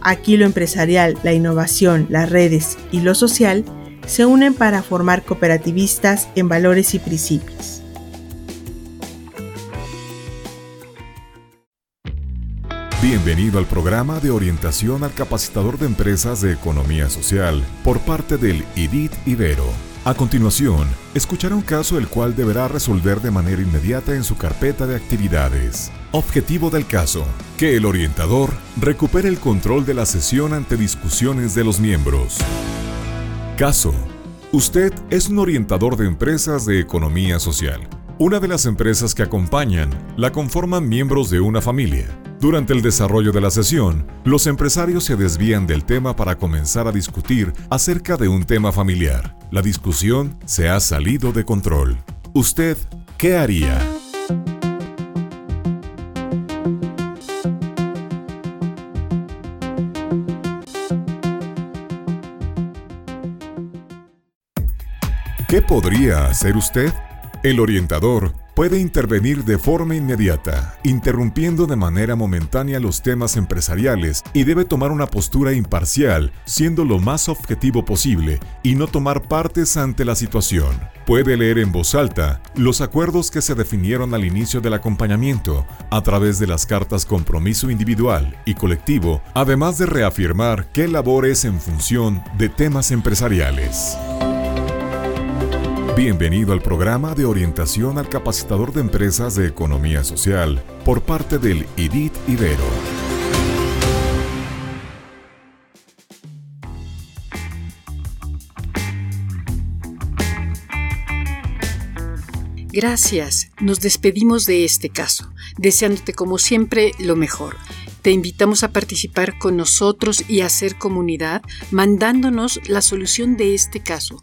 Aquí lo empresarial, la innovación, las redes y lo social se unen para formar cooperativistas en valores y principios. Bienvenido al programa de orientación al capacitador de empresas de economía social por parte del IDIT Ibero a continuación, escuchará un caso el cual deberá resolver de manera inmediata en su carpeta de actividades. Objetivo del caso, que el orientador recupere el control de la sesión ante discusiones de los miembros. Caso. Usted es un orientador de empresas de economía social. Una de las empresas que acompañan la conforman miembros de una familia. Durante el desarrollo de la sesión, los empresarios se desvían del tema para comenzar a discutir acerca de un tema familiar. La discusión se ha salido de control. ¿Usted qué haría? ¿Qué podría hacer usted? El orientador puede intervenir de forma inmediata, interrumpiendo de manera momentánea los temas empresariales y debe tomar una postura imparcial, siendo lo más objetivo posible y no tomar partes ante la situación. Puede leer en voz alta los acuerdos que se definieron al inicio del acompañamiento a través de las cartas compromiso individual y colectivo, además de reafirmar qué labores en función de temas empresariales. Bienvenido al programa de orientación al capacitador de empresas de economía social por parte del IDIT Ibero. Gracias, nos despedimos de este caso, deseándote como siempre lo mejor. Te invitamos a participar con nosotros y a hacer comunidad mandándonos la solución de este caso